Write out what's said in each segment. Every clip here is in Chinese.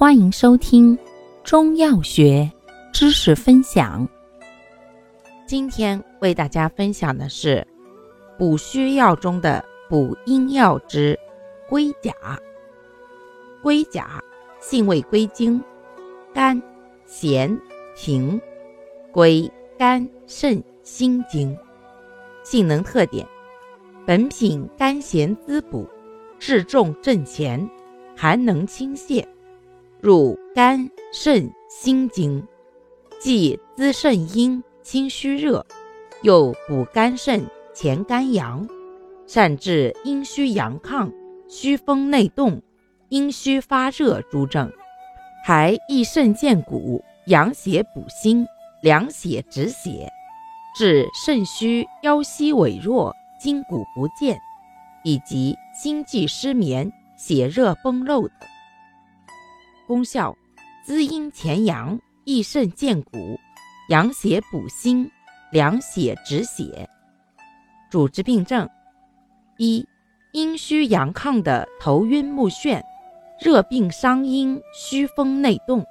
欢迎收听中药学知识分享。今天为大家分享的是补虚药中的补阴药之龟甲。龟甲性味归经：甘、咸、平。归肝、肾、心经。性能特点：本品甘咸滋补，治重镇前，寒能清泻，入肝、肾、心经，既滋肾阴、清虚热，又补肝肾、潜肝阳，善治阴虚阳亢、虚风内动、阴虚发热诸症，还益肾健骨、养血补心。凉血止血，治肾虚、腰膝痿弱、筋骨不健，以及心悸失眠、血热崩漏等。功效：滋阴潜阳，益肾健骨，养血补心，凉血止血。主治病症：一、阴虚阳亢的头晕目眩，热病伤阴，虚风内动；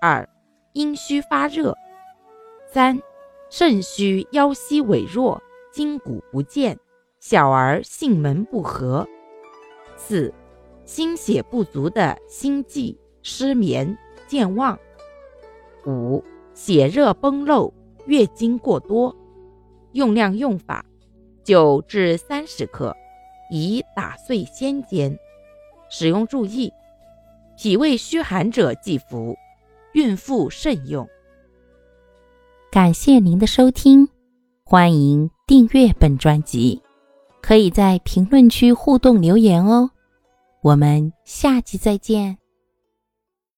二、阴虚发热。三、肾虚腰膝痿弱，筋骨不健，小儿性门不和。四、心血不足的心悸、失眠、健忘。五、血热崩漏，月经过多。用量用法：九至三十克，宜打碎先煎。使用注意：脾胃虚寒者忌服，孕妇慎用。感谢您的收听，欢迎订阅本专辑，可以在评论区互动留言哦。我们下期再见。